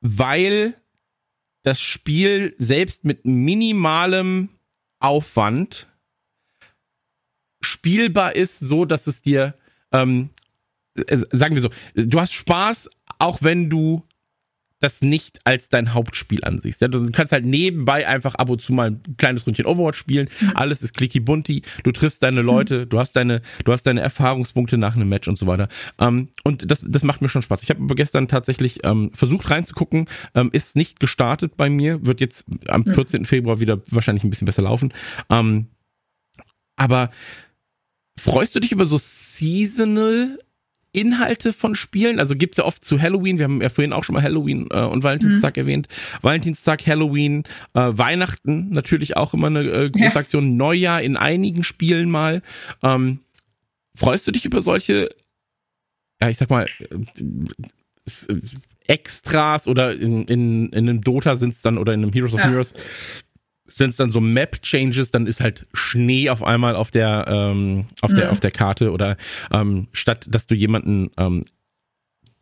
weil das Spiel selbst mit minimalem Aufwand spielbar ist, so dass es dir, ähm, äh, sagen wir so, du hast Spaß, auch wenn du das nicht als dein Hauptspiel ansiehst. Ja, du kannst halt nebenbei einfach ab und zu mal ein kleines Rundchen Overwatch spielen. Mhm. Alles ist clicky bunti. Du triffst deine mhm. Leute, du hast deine, du hast deine Erfahrungspunkte nach einem Match und so weiter. Ähm, und das, das macht mir schon Spaß. Ich habe aber gestern tatsächlich ähm, versucht reinzugucken, ähm, ist nicht gestartet bei mir, wird jetzt am 14. Februar wieder wahrscheinlich ein bisschen besser laufen. Aber freust du dich über so seasonal Inhalte von Spielen. Also gibt's ja oft zu Halloween, wir haben ja vorhin auch schon mal Halloween äh, und Valentinstag mhm. erwähnt. Valentinstag, Halloween, äh, Weihnachten natürlich auch immer eine äh, große ja. Aktion. Neujahr in einigen Spielen mal. Ähm, freust du dich über solche, ja, ich sag mal, äh, Extras oder in, in, in einem Dota sind's dann oder in einem Heroes of ja. Mirrors sind es dann so Map-Changes, dann ist halt Schnee auf einmal auf der, ähm, auf der, mhm. auf der Karte oder ähm, statt dass du jemanden ähm,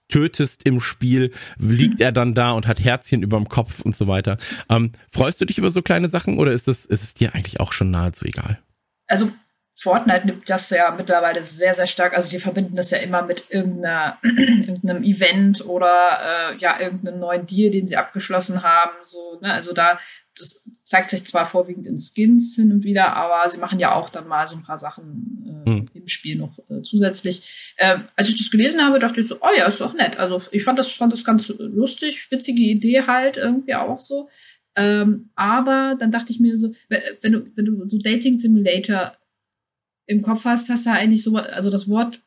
tötest im Spiel, liegt er dann da und hat Herzchen überm Kopf und so weiter. Ähm, freust du dich über so kleine Sachen oder ist es, ist es dir eigentlich auch schon nahezu egal?
Also Fortnite nimmt das ja mittlerweile sehr, sehr stark. Also die verbinden das ja immer mit irgendeinem Event oder äh, ja, irgendeinem neuen Deal, den sie abgeschlossen haben. So, ne? Also da das zeigt sich zwar vorwiegend in Skins hin und wieder, aber sie machen ja auch dann mal so ein paar Sachen äh, hm. im Spiel noch äh, zusätzlich. Äh, als ich das gelesen habe, dachte ich so, oh ja, ist doch nett. Also ich fand das, fand das ganz lustig, witzige Idee halt irgendwie auch so. Ähm, aber dann dachte ich mir so, wenn du, wenn du so Dating Simulator im Kopf hast, hast du eigentlich so, also das Wort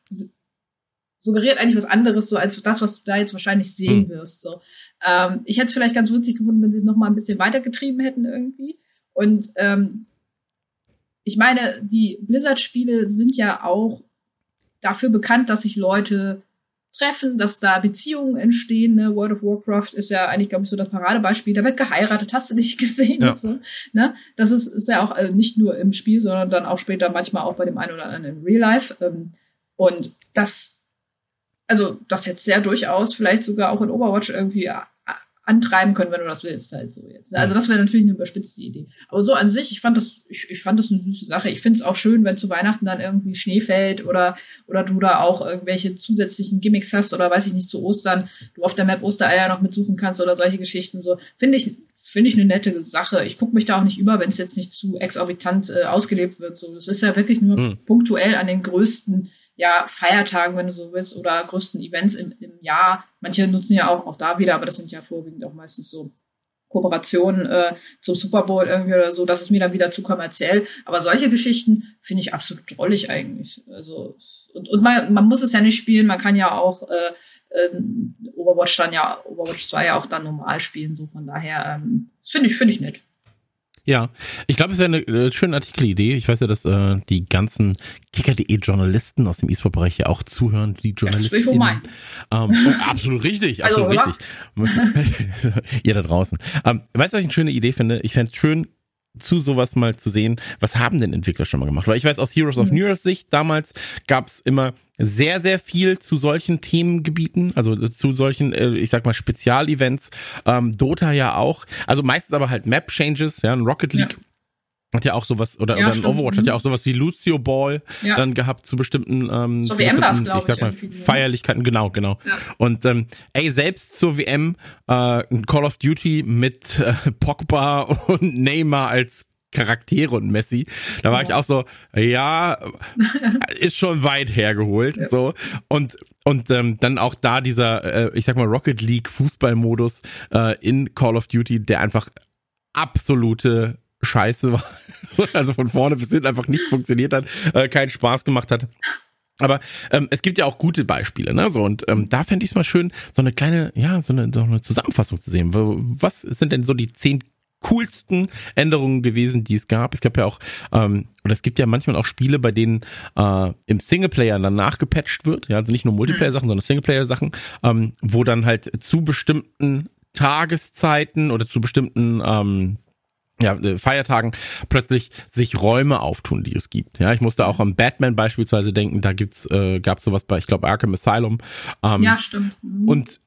suggeriert eigentlich was anderes, so als das, was du da jetzt wahrscheinlich sehen hm. wirst. So. Ähm, ich hätte es vielleicht ganz witzig gefunden, wenn sie noch mal ein bisschen weitergetrieben hätten irgendwie. Und ähm, ich meine, die Blizzard-Spiele sind ja auch dafür bekannt, dass sich Leute treffen, dass da Beziehungen entstehen. Ne? World of Warcraft ist ja eigentlich, glaube ich, so das Paradebeispiel. Da wird geheiratet, hast du nicht gesehen? Ja. So, ne? Das ist, ist ja auch äh, nicht nur im Spiel, sondern dann auch später manchmal auch bei dem einen oder anderen im Real Life. Ähm, und das also das hätte sehr durchaus vielleicht sogar auch in Overwatch irgendwie antreiben können, wenn du das willst, halt so jetzt. Ne? Also das wäre natürlich eine überspitzte Idee. Aber so an sich, ich fand das, ich, ich fand das eine süße Sache. Ich finde es auch schön, wenn zu Weihnachten dann irgendwie Schnee fällt oder, oder du da auch irgendwelche zusätzlichen Gimmicks hast oder weiß ich nicht, zu Ostern, du auf der Map Ostereier noch mitsuchen kannst oder solche Geschichten. So, finde ich, finde ich eine nette Sache. Ich gucke mich da auch nicht über, wenn es jetzt nicht zu exorbitant äh, ausgelebt wird. So, das ist ja wirklich nur mhm. punktuell an den größten ja, Feiertagen, wenn du so willst, oder größten Events im, im Jahr. Manche nutzen ja auch, auch da wieder, aber das sind ja vorwiegend auch meistens so Kooperation äh, zum Super Bowl irgendwie oder so, das ist mir dann wieder zu kommerziell. Aber solche Geschichten finde ich absolut drollig eigentlich. Also und, und man, man muss es ja nicht spielen, man kann ja auch äh, äh, Overwatch dann ja, Overwatch 2 ja auch dann normal spielen. So von daher ähm, finde ich, finde ich nett.
Ja, ich glaube, es wäre eine äh, schöne Artikelidee. Ich weiß ja, dass äh, die ganzen Kicker.de-Journalisten aus dem E-Sport-Bereich ja auch zuhören. Die Journalisten. Ja, ähm, absolut richtig, also, absolut also, richtig. Ihr da draußen. Ähm, weißt du, was ich eine schöne Idee finde? Ich fände es schön, zu sowas mal zu sehen, was haben denn Entwickler schon mal gemacht? Weil ich weiß, aus Heroes of mhm. New Year's Sicht damals gab es immer sehr, sehr viel zu solchen Themengebieten, also zu solchen, äh, ich sag mal, Spezialevents. Ähm, Dota ja auch, also meistens aber halt Map-Changes, ja, ein Rocket League. Ja. Hat ja auch sowas, oder, ja, oder Overwatch hat ja auch sowas wie Lucio Ball ja. dann gehabt zu bestimmten, ähm, so zu WM bestimmten, ich, sag mal? Feierlichkeiten, genau, genau. Ja. Und ähm, ey, selbst zur WM äh, Call of Duty mit äh, Pogba und Neymar als Charaktere und Messi. Da war ich auch so, ja, ist schon weit hergeholt. So. Und, und ähm, dann auch da dieser, äh, ich sag mal, Rocket League Fußballmodus äh, in Call of Duty, der einfach absolute Scheiße war. also von vorne bis hinten einfach nicht funktioniert hat, äh, keinen Spaß gemacht hat. Aber ähm, es gibt ja auch gute Beispiele, ne? So und ähm, da fände ich es mal schön, so eine kleine, ja, so eine, so eine Zusammenfassung zu sehen. Was sind denn so die zehn coolsten Änderungen gewesen, die es gab. Es gab ja auch, ähm, oder es gibt ja manchmal auch Spiele, bei denen äh, im Singleplayer dann nachgepatcht wird, ja, also nicht nur Multiplayer-Sachen, sondern Singleplayer-Sachen, ähm, wo dann halt zu bestimmten Tageszeiten oder zu bestimmten ähm, ja, äh, Feiertagen plötzlich sich Räume auftun, die es gibt. Ja, ich musste auch am Batman beispielsweise denken, da gibt's, äh, gab's sowas bei, ich glaube, Arkham Asylum.
Ähm, ja, stimmt.
Mhm. Und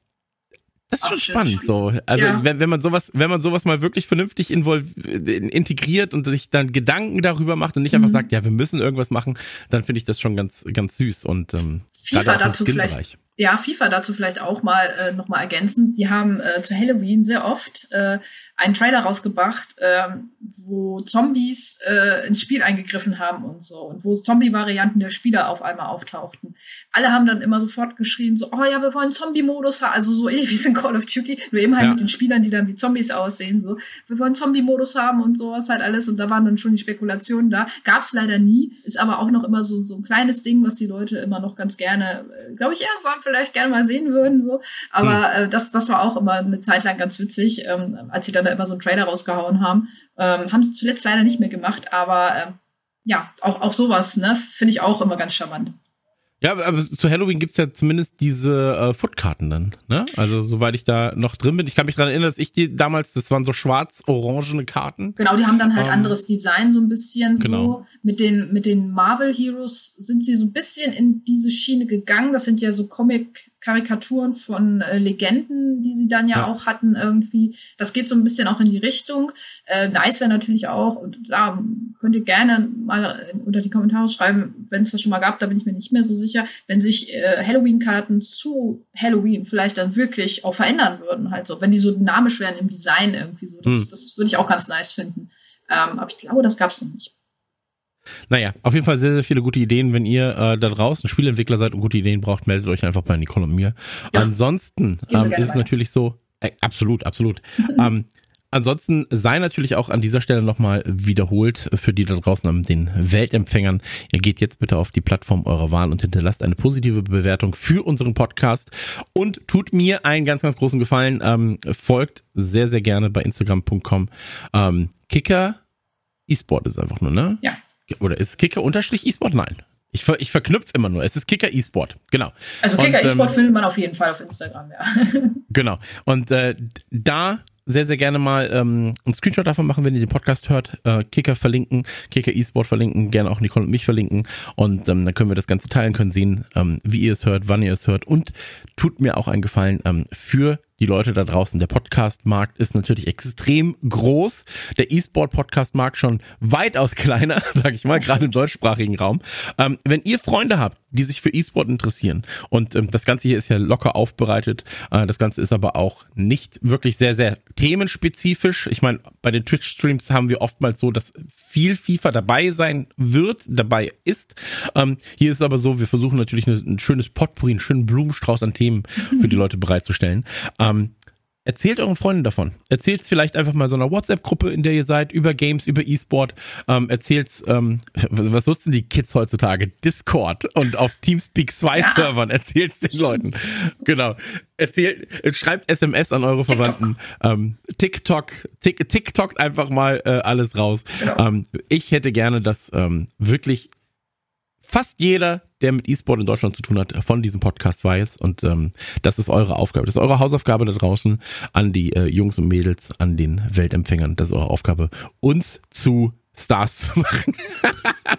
das ist schon spannend so. Also ja. wenn, wenn man sowas, wenn man sowas mal wirklich vernünftig integriert und sich dann Gedanken darüber macht und nicht einfach mhm. sagt, ja, wir müssen irgendwas machen, dann finde ich das schon ganz, ganz süß und ähm,
FIFA dazu vielleicht. Ja, FIFA dazu vielleicht auch mal äh, noch mal ergänzen. Die haben äh, zu Halloween sehr oft äh, einen Trailer rausgebracht, ähm, wo Zombies äh, ins Spiel eingegriffen haben und so und wo Zombie-Varianten der Spieler auf einmal auftauchten. Alle haben dann immer sofort geschrien, so, oh ja, wir wollen Zombie-Modus haben, also so ähnlich wie es in Call of Duty, nur eben halt ja. mit den Spielern, die dann wie Zombies aussehen, so, wir wollen Zombie-Modus haben und sowas halt alles und da waren dann schon die Spekulationen da. Gab es leider nie, ist aber auch noch immer so, so ein kleines Ding, was die Leute immer noch ganz gerne, äh, glaube ich, irgendwann vielleicht gerne mal sehen würden, so. Aber hm. äh, das, das war auch immer eine Zeit lang ganz witzig, ähm, als sie dann immer so einen Trailer rausgehauen haben. Ähm, haben sie zuletzt leider nicht mehr gemacht, aber ähm, ja, auch, auch sowas, ne, finde ich auch immer ganz charmant.
Ja, aber zu Halloween gibt's ja zumindest diese äh, Footkarten dann, ne? Also soweit ich da noch drin bin. Ich kann mich daran erinnern, dass ich die damals, das waren so schwarz-orangene Karten.
Genau, die haben dann halt ähm, anderes Design so ein bisschen genau. so. Mit den, mit den Marvel Heroes sind sie so ein bisschen in diese Schiene gegangen. Das sind ja so Comic Karikaturen von äh, Legenden, die sie dann ja, ja, auch hatten irgendwie. Das geht so ein bisschen auch in die Richtung. Äh, nice wäre natürlich auch, und da könnt ihr gerne mal unter die Kommentare schreiben, wenn es das schon mal gab, da bin ich mir nicht mehr so sicher, wenn sich äh, Halloween-Karten zu Halloween vielleicht dann wirklich auch verändern würden, halt so, wenn die so dynamisch wären im Design irgendwie so. Das, hm. das würde ich auch ganz nice finden. Ähm, aber ich glaube, das gab es noch nicht.
Naja, auf jeden Fall sehr, sehr viele gute Ideen. Wenn ihr äh, da draußen Spielentwickler seid und gute Ideen braucht, meldet euch einfach bei Nicole und mir. Ja. Ansonsten ähm, ist es natürlich so, äh, absolut, absolut. ähm, Ansonsten sei natürlich auch an dieser Stelle nochmal wiederholt für die da draußen an den Weltempfängern. Ihr geht jetzt bitte auf die Plattform eurer Wahl und hinterlasst eine positive Bewertung für unseren Podcast und tut mir einen ganz, ganz großen Gefallen. Ähm, folgt sehr, sehr gerne bei Instagram.com. Ähm, Kicker E-Sport ist einfach nur, ne?
Ja.
Oder ist Kicker unterstrich E-Sport? Nein. Ich, ver, ich verknüpfe immer nur. Es ist Kicker E-Sport. Genau.
Also Kicker E-Sport ähm, findet man auf jeden Fall auf Instagram, ja.
genau. Und äh, da sehr, sehr gerne mal ähm, einen Screenshot davon machen, wenn ihr den Podcast hört. Äh, Kicker verlinken, Kicker E-Sport verlinken, gerne auch Nicole und mich verlinken. Und ähm, dann können wir das Ganze teilen, können sehen, ähm, wie ihr es hört, wann ihr es hört. Und tut mir auch einen Gefallen ähm, für die Leute da draußen. Der Podcast-Markt ist natürlich extrem groß. Der E-Sport-Podcast-Markt schon weitaus kleiner, sage ich mal, gerade im deutschsprachigen Raum. Ähm, wenn ihr Freunde habt, die sich für E-Sport interessieren und ähm, das Ganze hier ist ja locker aufbereitet, äh, das Ganze ist aber auch nicht wirklich sehr, sehr themenspezifisch. Ich meine, bei den Twitch-Streams haben wir oftmals so, dass viel FIFA dabei sein wird, dabei ist. Ähm, hier ist aber so, wir versuchen natürlich ein schönes Potpourri, einen schönen Blumenstrauß an Themen für die Leute bereitzustellen. Ähm, Erzählt euren Freunden davon. Erzählt es vielleicht einfach mal so einer WhatsApp-Gruppe, in der ihr seid, über Games, über E-Sport. Ähm, erzählt ähm, was nutzen die Kids heutzutage? Discord und auf Teamspeak 2 ja. Servern. Erzählt es den Leuten. Genau. Erzählt, schreibt SMS an eure Verwandten. Ähm, TikTok, Tick, TikTokt einfach mal äh, alles raus. Genau. Ähm, ich hätte gerne, dass ähm, wirklich fast jeder, der mit E-Sport in Deutschland zu tun hat, von diesem Podcast weiß. Und ähm, das ist eure Aufgabe. Das ist eure Hausaufgabe da draußen an die äh, Jungs und Mädels, an den Weltempfängern. Das ist eure Aufgabe, uns zu Stars zu machen.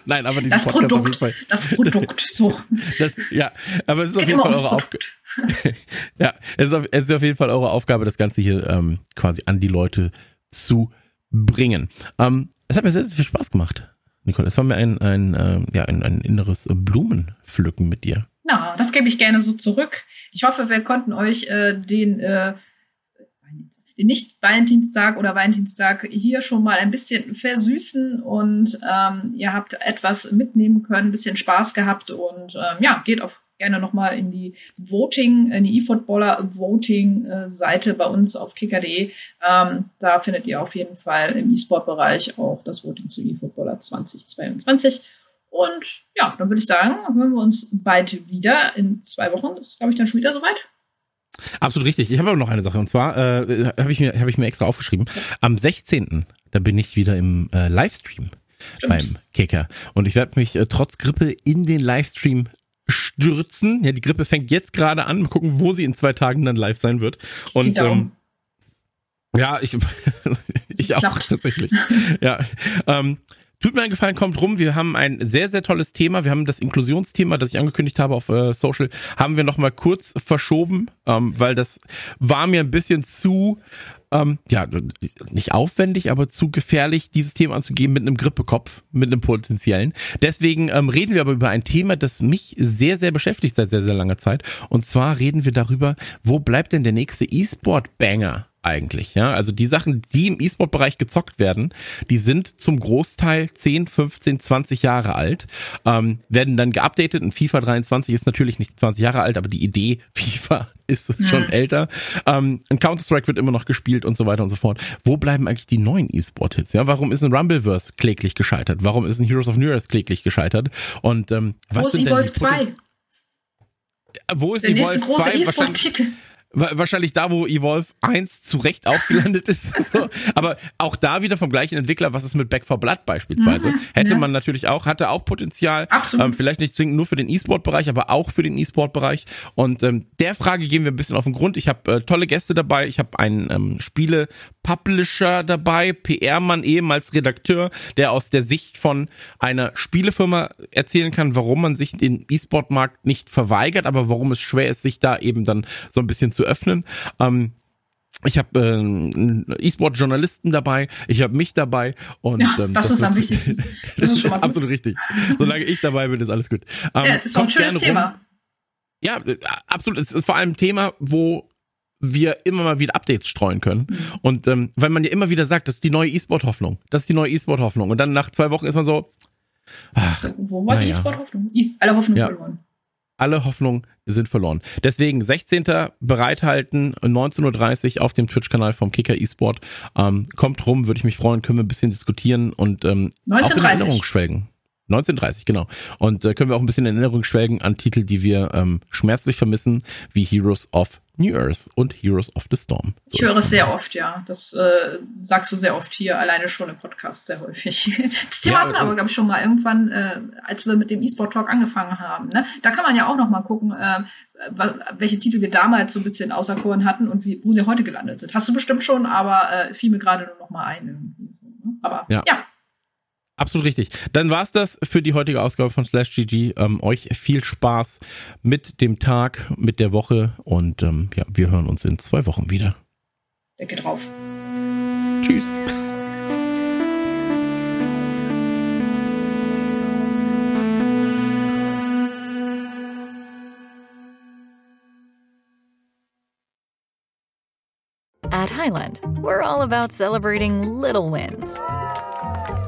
Nein, aber
das Podcast Produkt, auf jeden Fall. Das Produkt, so.
Das, ja, aber es ist auf jeden Fall eure Aufgabe. ja, es ist, auf, es ist auf jeden Fall eure Aufgabe, das Ganze hier ähm, quasi an die Leute zu bringen. Ähm, es hat mir sehr, sehr viel Spaß gemacht. Nicole, es war mir ein, ein, äh, ja, ein, ein inneres Blumenpflücken mit dir.
Na, das gebe ich gerne so zurück. Ich hoffe, wir konnten euch äh, den, äh, den Nicht-Valentinstag oder Valentinstag hier schon mal ein bisschen versüßen und ähm, ihr habt etwas mitnehmen können, ein bisschen Spaß gehabt und ähm, ja, geht auf gerne nochmal in die Voting, in die eFootballer Voting Seite bei uns auf kicker.de. Ähm, da findet ihr auf jeden Fall im E-Sport-Bereich auch das Voting zu eFootballer 2022. Und ja, dann würde ich sagen, hören wir uns bald wieder in zwei Wochen. Das ist, glaube ich, dann schon wieder soweit.
Absolut richtig. Ich habe aber noch eine Sache und zwar äh, habe ich, mir, hab ich mir extra aufgeschrieben. Am 16. da bin ich wieder im äh, Livestream. Stimmt. beim Kicker. Und ich werde mich äh, trotz Grippe in den Livestream stürzen. Ja, die Grippe fängt jetzt gerade an. Mal gucken, wo sie in zwei Tagen dann live sein wird. Und ähm, ja, ich, ich auch tatsächlich. ja. Ähm, Tut mir einen Gefallen, kommt rum. Wir haben ein sehr, sehr tolles Thema. Wir haben das Inklusionsthema, das ich angekündigt habe auf äh, Social, haben wir nochmal kurz verschoben, ähm, weil das war mir ein bisschen zu ähm, ja, nicht aufwendig, aber zu gefährlich, dieses Thema anzugeben mit einem Grippekopf, mit einem potenziellen. Deswegen ähm, reden wir aber über ein Thema, das mich sehr, sehr beschäftigt seit sehr, sehr langer Zeit. Und zwar reden wir darüber, wo bleibt denn der nächste E-Sport-Banger? Eigentlich. Ja, also die Sachen, die im E-Sport-Bereich gezockt werden, die sind zum Großteil 10, 15, 20 Jahre alt, ähm, werden dann geupdatet und FIFA 23 ist natürlich nicht 20 Jahre alt, aber die Idee FIFA ist ja. schon älter. Ähm, ein Counter-Strike wird immer noch gespielt und so weiter und so fort. Wo bleiben eigentlich die neuen E-Sport-Hits? Ja, warum ist ein Rumbleverse kläglich gescheitert? Warum ist ein Heroes of New Year's kläglich gescheitert? Und ähm, was
Wo ist Evolve 2?
Wo ist Der Evolve nächste große E-Sport-Titel wahrscheinlich da, wo Evolve 1 zu Recht aufgelandet ist. so. Aber auch da wieder vom gleichen Entwickler, was ist mit Back 4 Blood beispielsweise? Mhm, Hätte ja. man natürlich auch, hatte auch Potenzial. Absolut. Ähm, vielleicht nicht zwingend nur für den E-Sport-Bereich, aber auch für den E-Sport-Bereich. Und ähm, der Frage gehen wir ein bisschen auf den Grund. Ich habe äh, tolle Gäste dabei. Ich habe einen ähm, Spiele-Publisher dabei, PR-Mann, ehemals Redakteur, der aus der Sicht von einer Spielefirma erzählen kann, warum man sich den E-Sport-Markt nicht verweigert, aber warum es schwer ist, sich da eben dann so ein bisschen zu öffnen. Ähm, ich habe äh, einen E-Sport-Journalisten dabei, ich habe mich dabei und
ja, ähm, das, das, ist am wichtigsten.
Das ist schon mal gut. absolut richtig. Solange ich dabei bin, ist alles gut.
Ähm, ja, ist auch ein schönes Thema. Rum.
Ja, äh, absolut. Es ist vor allem ein Thema, wo wir immer mal wieder Updates streuen können. Mhm. Und ähm, weil man ja immer wieder sagt, das ist die neue E-Sport-Hoffnung. Das ist die neue E-Sport-Hoffnung. Und dann nach zwei Wochen ist man so,
ach, Wo war die E-Sport-Hoffnung? Alle Hoffnung ja. verloren
alle Hoffnung sind verloren. Deswegen 16. bereithalten, 19.30 Uhr auf dem Twitch-Kanal vom Kicker eSport. Ähm, kommt rum, würde ich mich freuen, können wir ein bisschen diskutieren und ähm, 1930. auch in Erinnerung schwelgen. 1930, genau. Und äh, können wir auch ein bisschen in Erinnerung schwelgen an Titel, die wir ähm, schmerzlich vermissen, wie Heroes of New Earth und Heroes of the Storm.
So ich höre es sehr oft, ja. Das äh, sagst du sehr oft hier, alleine schon im Podcast sehr häufig. Das Thema ja, hatten wir aber, glaube ich, schon mal irgendwann, äh, als wir mit dem E-Sport Talk angefangen haben. Ne? Da kann man ja auch noch mal gucken, äh, welche Titel wir damals so ein bisschen auserkoren hatten und wie, wo sie heute gelandet sind. Hast du bestimmt schon, aber äh, fiel mir gerade nur noch mal ein. Ne? Aber ja. ja.
Absolut richtig. Dann war's das für die heutige Ausgabe von Slash GG. Ähm, euch viel Spaß mit dem Tag, mit der Woche und ähm, ja, wir hören uns in zwei Wochen wieder.
Decke drauf.
Tschüss.
At Highland, we're all about celebrating little wins.